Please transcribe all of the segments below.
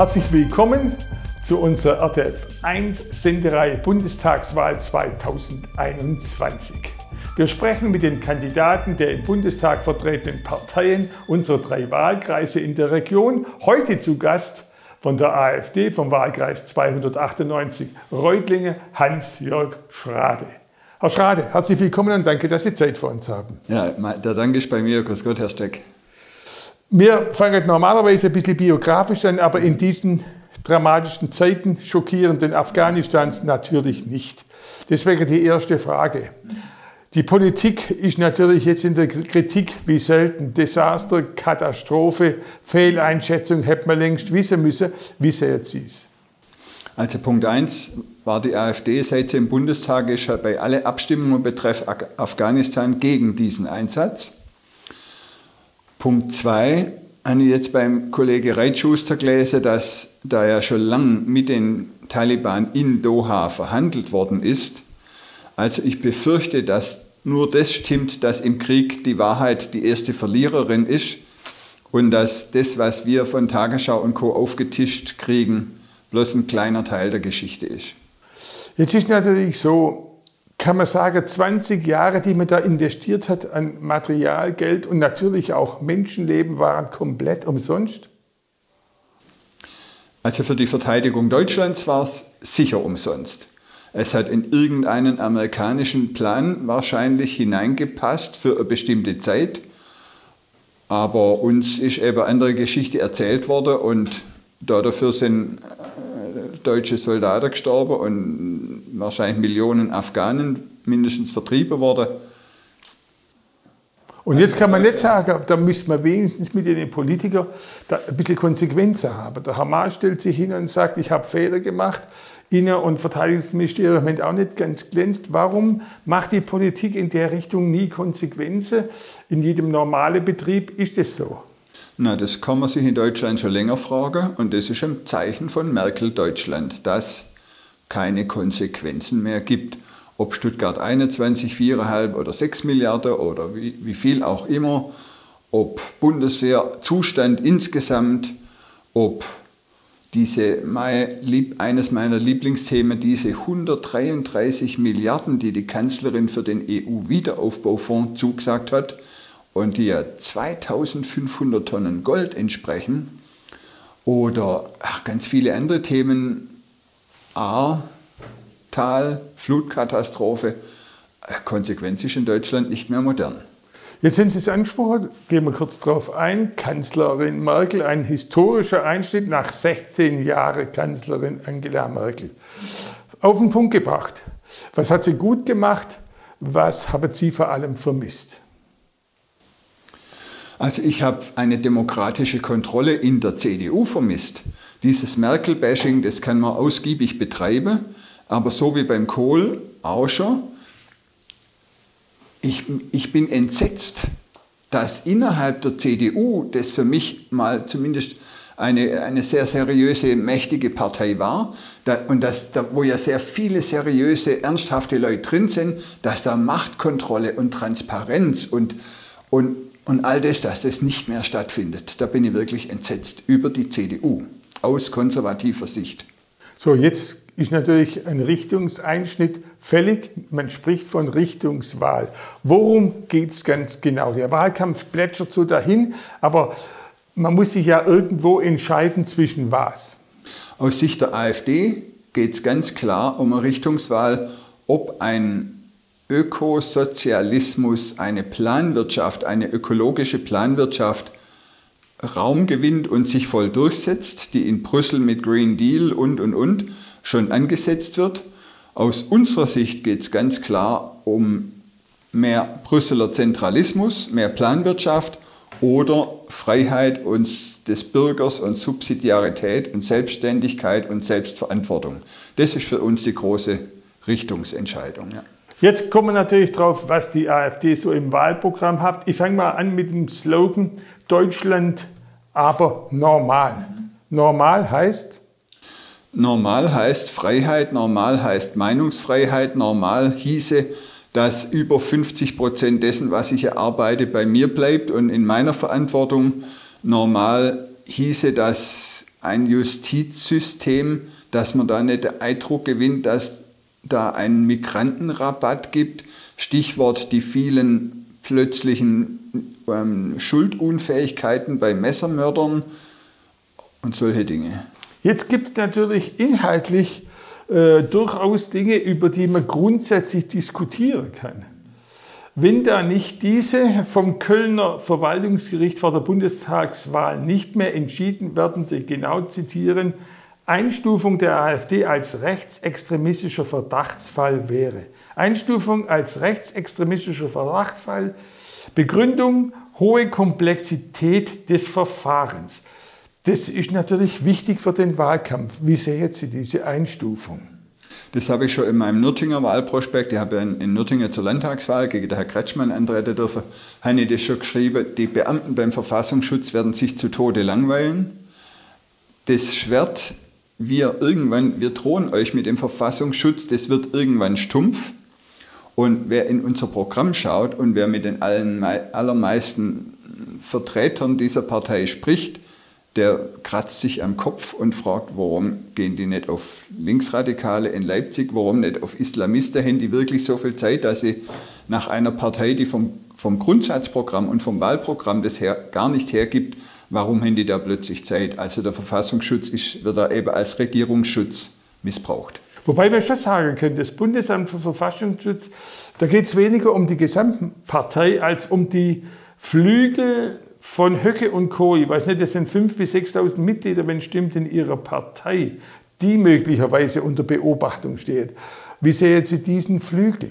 Herzlich willkommen zu unserer RTF 1 Sendereihe Bundestagswahl 2021. Wir sprechen mit den Kandidaten der im Bundestag vertretenen Parteien unserer drei Wahlkreise in der Region. Heute zu Gast von der AfD vom Wahlkreis 298 Reutlinge Hans-Jörg Schrade. Herr Schrade, herzlich willkommen und danke, dass Sie Zeit für uns haben. Ja, der Dank ist bei mir. Grüß Gott, Herr Steck. Wir fangen normalerweise ein bisschen biografisch an, aber in diesen dramatischen Zeiten schockierenden Afghanistans natürlich nicht. Deswegen die erste Frage. Die Politik ist natürlich jetzt in der Kritik wie selten. Desaster, Katastrophe, Fehleinschätzung hätte man längst wissen müssen. Wie Sie es? Also Punkt 1 war die AfD, seit sie im Bundestag ist, bei allen Abstimmungen betreff Afghanistan gegen diesen Einsatz. Punkt 2 habe ich jetzt beim Kollege Reitschuster gelesen, dass da ja schon lange mit den Taliban in Doha verhandelt worden ist. Also ich befürchte, dass nur das stimmt, dass im Krieg die Wahrheit die erste Verliererin ist und dass das, was wir von Tagesschau und Co. aufgetischt kriegen, bloß ein kleiner Teil der Geschichte ist. Jetzt ist natürlich so, kann man sagen, 20 Jahre, die man da investiert hat an Material, Geld und natürlich auch Menschenleben, waren komplett umsonst? Also für die Verteidigung Deutschlands war es sicher umsonst. Es hat in irgendeinen amerikanischen Plan wahrscheinlich hineingepasst für eine bestimmte Zeit. Aber uns ist eben andere Geschichte erzählt worden und dafür sind deutsche Soldaten gestorben und wahrscheinlich Millionen Afghanen mindestens vertrieben worden. Und jetzt kann man nicht sagen, da müsste man wenigstens mit den Politikern ein bisschen Konsequenzen haben. Der Hamas stellt sich hin und sagt, ich habe Fehler gemacht. Innen- und Verteidigungsministerium haben auch nicht ganz glänzt. Warum macht die Politik in der Richtung nie Konsequenzen? In jedem normalen Betrieb ist es so. Na, das kann man sich in Deutschland schon länger fragen und das ist ein Zeichen von Merkel-Deutschland, dass keine Konsequenzen mehr gibt. Ob Stuttgart 21, 4,5 oder 6 Milliarden oder wie, wie viel auch immer, ob Bundeswehrzustand insgesamt, ob diese, eines meiner Lieblingsthemen, diese 133 Milliarden, die die Kanzlerin für den EU-Wiederaufbaufonds zugesagt hat, und die ja 2500 Tonnen Gold entsprechen oder ach, ganz viele andere Themen, Ahrtal, Flutkatastrophe, äh, Konsequenz ist in Deutschland nicht mehr modern. Jetzt sind Sie es angesprochen, gehen wir kurz darauf ein. Kanzlerin Merkel, ein historischer Einschnitt nach 16 Jahren Kanzlerin Angela Merkel. Auf den Punkt gebracht. Was hat sie gut gemacht? Was haben Sie vor allem vermisst? Also ich habe eine demokratische Kontrolle in der CDU vermisst. Dieses Merkel-Bashing, das kann man ausgiebig betreiben, aber so wie beim Kohl auch schon. Ich, ich bin entsetzt, dass innerhalb der CDU, das für mich mal zumindest eine, eine sehr seriöse, mächtige Partei war, da, und dass, da, wo ja sehr viele seriöse, ernsthafte Leute drin sind, dass da Machtkontrolle und Transparenz und, und und all das, dass das nicht mehr stattfindet, da bin ich wirklich entsetzt über die CDU aus konservativer Sicht. So, jetzt ist natürlich ein Richtungseinschnitt fällig. Man spricht von Richtungswahl. Worum geht es ganz genau? Der Wahlkampf plätschert so dahin, aber man muss sich ja irgendwo entscheiden zwischen was. Aus Sicht der AfD geht es ganz klar um eine Richtungswahl, ob ein Ökosozialismus, eine Planwirtschaft, eine ökologische Planwirtschaft Raum gewinnt und sich voll durchsetzt, die in Brüssel mit Green Deal und, und, und schon angesetzt wird. Aus unserer Sicht geht es ganz klar um mehr Brüsseler Zentralismus, mehr Planwirtschaft oder Freiheit uns des Bürgers und Subsidiarität und Selbstständigkeit und Selbstverantwortung. Das ist für uns die große Richtungsentscheidung. Ja. Jetzt kommen wir natürlich drauf, was die AfD so im Wahlprogramm hat. Ich fange mal an mit dem Slogan Deutschland aber normal. Normal heißt? Normal heißt Freiheit, normal heißt Meinungsfreiheit, normal hieße, dass über 50 Prozent dessen, was ich erarbeite, bei mir bleibt und in meiner Verantwortung. Normal hieße, dass ein Justizsystem, dass man da nicht den Eindruck gewinnt, dass da einen Migrantenrabatt gibt. Stichwort die vielen plötzlichen ähm, Schuldunfähigkeiten bei Messermördern und solche Dinge. Jetzt gibt es natürlich inhaltlich äh, durchaus Dinge, über die man grundsätzlich diskutieren kann. Wenn da nicht diese vom Kölner Verwaltungsgericht vor der Bundestagswahl nicht mehr entschieden werden, die genau zitieren, Einstufung der AfD als rechtsextremistischer Verdachtsfall wäre. Einstufung als rechtsextremistischer Verdachtsfall, Begründung hohe Komplexität des Verfahrens. Das ist natürlich wichtig für den Wahlkampf. Wie sehen Sie diese Einstufung? Das habe ich schon in meinem Nürtinger Wahlprospekt, ich habe in, in Nürtingen zur Landtagswahl gegen den Herrn Kretschmann antreten dürfen, habe ich das schon geschrieben, die Beamten beim Verfassungsschutz werden sich zu Tode langweilen. Das Schwert, wir irgendwann, wir drohen euch mit dem Verfassungsschutz, das wird irgendwann stumpf. Und wer in unser Programm schaut und wer mit den allermeisten Vertretern dieser Partei spricht, der kratzt sich am Kopf und fragt, warum gehen die nicht auf Linksradikale in Leipzig, warum nicht auf Islamisten, haben die wirklich so viel Zeit, dass sie nach einer Partei, die vom, vom Grundsatzprogramm und vom Wahlprogramm das her, gar nicht hergibt, warum haben die da plötzlich Zeit? Also der Verfassungsschutz ist, wird da eben als Regierungsschutz missbraucht. Wobei man schon sagen können, das Bundesamt für Verfassungsschutz, da geht es weniger um die Gesamtpartei als um die Flügel von Höcke und Co., ich weiß nicht, das sind 5.000 bis 6.000 Mitglieder, wenn es stimmt, in ihrer Partei, die möglicherweise unter Beobachtung steht. Wie sehen Sie diesen Flügel?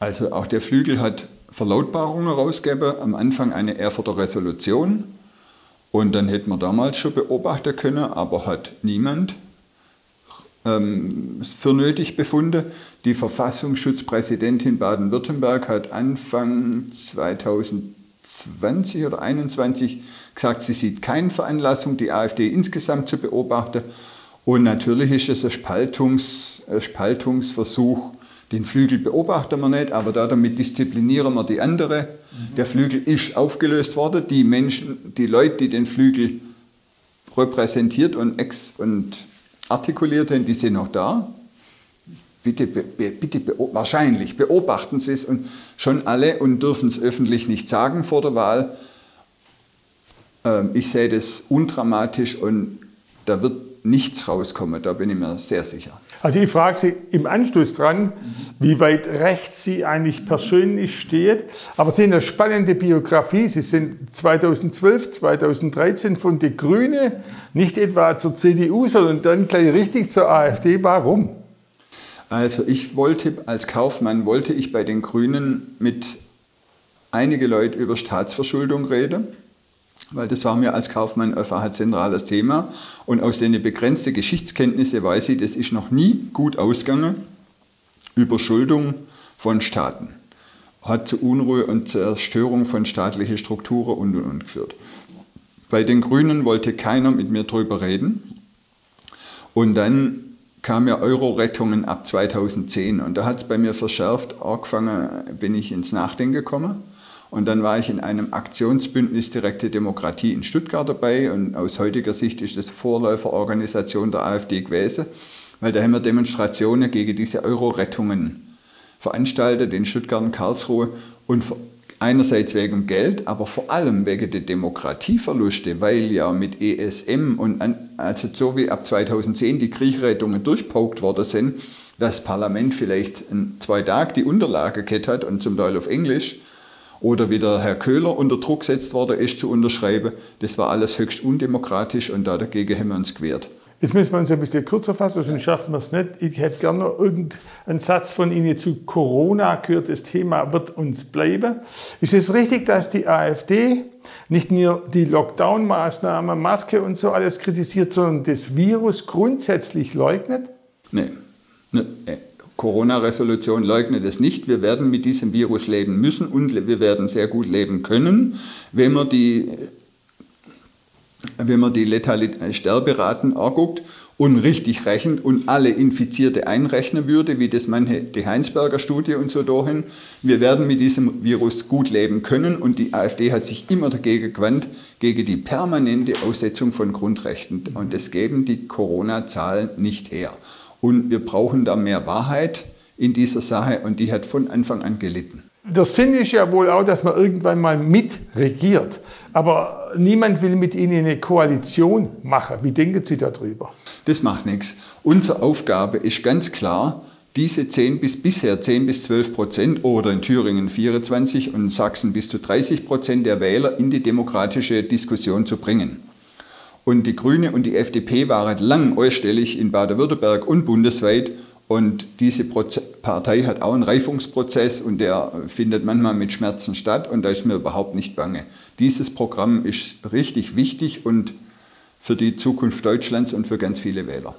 Also auch der Flügel hat Verlautbarungen herausgegeben, am Anfang eine Erfurter Resolution und dann hätten wir damals schon beobachten können, aber hat niemand ähm, für nötig befunden. Die Verfassungsschutzpräsidentin Baden-Württemberg hat Anfang 2000 20 oder 21 gesagt, sie sieht keine Veranlassung, die AfD insgesamt zu beobachten. Und natürlich ist es ein, Spaltungs, ein Spaltungsversuch. Den Flügel beobachten wir nicht, aber damit disziplinieren wir die andere. Mhm. Der Flügel ist aufgelöst worden. Die Menschen, die Leute, die den Flügel repräsentiert und, ex und artikuliert haben, die sind noch da bitte, bitte wahrscheinlich beobachten Sie es und schon alle und dürfen es öffentlich nicht sagen vor der Wahl. Ähm, ich sehe das undramatisch und da wird nichts rauskommen, da bin ich mir sehr sicher. Also ich frage Sie im Anschluss dran, wie weit rechts Sie eigentlich persönlich steht. Aber Sie haben eine spannende Biografie. Sie sind 2012, 2013 von der Grüne, nicht etwa zur CDU, sondern dann gleich richtig zur AfD. Warum? Also ich wollte als Kaufmann wollte ich bei den Grünen mit einige Leute über Staatsverschuldung reden, weil das war mir als Kaufmann einfach ein zentrales Thema und aus den begrenzten Geschichtskenntnisse weiß ich, das ist noch nie gut ausgegangen. Überschuldung von Staaten hat zu Unruhe und Zerstörung von staatlichen Strukturen und und und geführt. Bei den Grünen wollte keiner mit mir drüber reden. Und dann kam ja Euro-Rettungen ab 2010 und da hat es bei mir verschärft angefangen, bin ich ins Nachdenken gekommen. Und dann war ich in einem Aktionsbündnis Direkte Demokratie in Stuttgart dabei. Und aus heutiger Sicht ist das Vorläuferorganisation der AfD gewesen, weil da haben wir Demonstrationen gegen diese Euro-Rettungen veranstaltet in Stuttgart und Karlsruhe. Und einerseits wegen Geld, aber vor allem wegen der Demokratieverluste, weil ja mit ESM und an, also so wie ab 2010 die Kriechrettungen durchpaukt worden sind, das Parlament vielleicht zwei Tagen die Unterlage gehabt hat und zum Teil auf Englisch oder wie der Herr Köhler unter Druck gesetzt worden ist zu unterschreiben, das war alles höchst undemokratisch und dagegen haben wir uns gewehrt. Jetzt müssen wir uns ein bisschen kürzer fassen, sonst schaffen wir es nicht. Ich hätte gerne noch irgendeinen Satz von Ihnen zu Corona gehört. Das Thema wird uns bleiben. Ist es richtig, dass die AfD nicht nur die Lockdown-Maßnahmen, Maske und so alles kritisiert, sondern das Virus grundsätzlich leugnet? Nein. Nee. Corona-Resolution leugnet es nicht. Wir werden mit diesem Virus leben müssen und wir werden sehr gut leben können, wenn wir die wenn man die Letalität, Sterberaten anguckt und richtig rechnet und alle Infizierte einrechnen würde, wie das manche die Heinsberger Studie und so dahin. Wir werden mit diesem Virus gut leben können und die AfD hat sich immer dagegen gewandt, gegen die permanente Aussetzung von Grundrechten. Und das geben die Corona-Zahlen nicht her. Und wir brauchen da mehr Wahrheit in dieser Sache und die hat von Anfang an gelitten. Der Sinn ist ja wohl auch, dass man irgendwann mal mitregiert. Aber niemand will mit Ihnen eine Koalition machen. Wie denken Sie darüber? Das macht nichts. Unsere Aufgabe ist ganz klar, diese 10 bis bisher 10 bis 12 Prozent oder in Thüringen 24 und in Sachsen bis zu 30 Prozent der Wähler in die demokratische Diskussion zu bringen. Und die Grüne und die FDP waren lang ausstellig in Baden-Württemberg und bundesweit und diese Partei hat auch einen Reifungsprozess und der findet manchmal mit Schmerzen statt und da ist mir überhaupt nicht bange. Dieses Programm ist richtig wichtig und für die Zukunft Deutschlands und für ganz viele Wähler.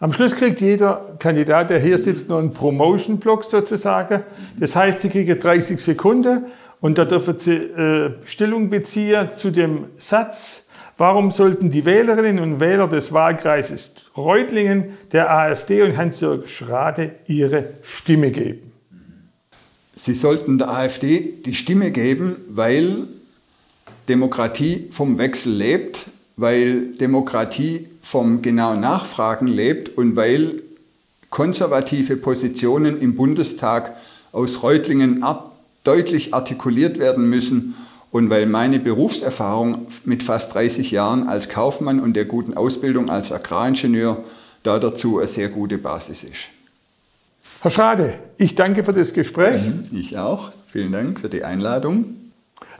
Am Schluss kriegt jeder Kandidat, der hier sitzt, nur einen Promotion-Block sozusagen. Das heißt, Sie kriegen 30 Sekunden und da dürfen Sie äh, Stellung beziehen zu dem Satz, Warum sollten die Wählerinnen und Wähler des Wahlkreises Reutlingen der AfD und Hans-Jörg Schrade ihre Stimme geben? Sie sollten der AfD die Stimme geben, weil Demokratie vom Wechsel lebt, weil Demokratie vom genauen Nachfragen lebt und weil konservative Positionen im Bundestag aus Reutlingen deutlich artikuliert werden müssen und weil meine Berufserfahrung mit fast 30 Jahren als Kaufmann und der guten Ausbildung als Agraringenieur da dazu eine sehr gute Basis ist. Herr Schrade, ich danke für das Gespräch. Mhm, ich auch. Vielen Dank für die Einladung.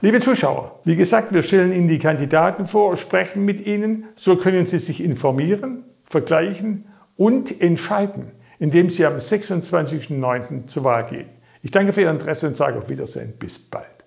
Liebe Zuschauer, wie gesagt, wir stellen Ihnen die Kandidaten vor, sprechen mit Ihnen. So können Sie sich informieren, vergleichen und entscheiden, indem Sie am 26.09. zur Wahl gehen. Ich danke für Ihr Interesse und sage auf Wiedersehen. Bis bald.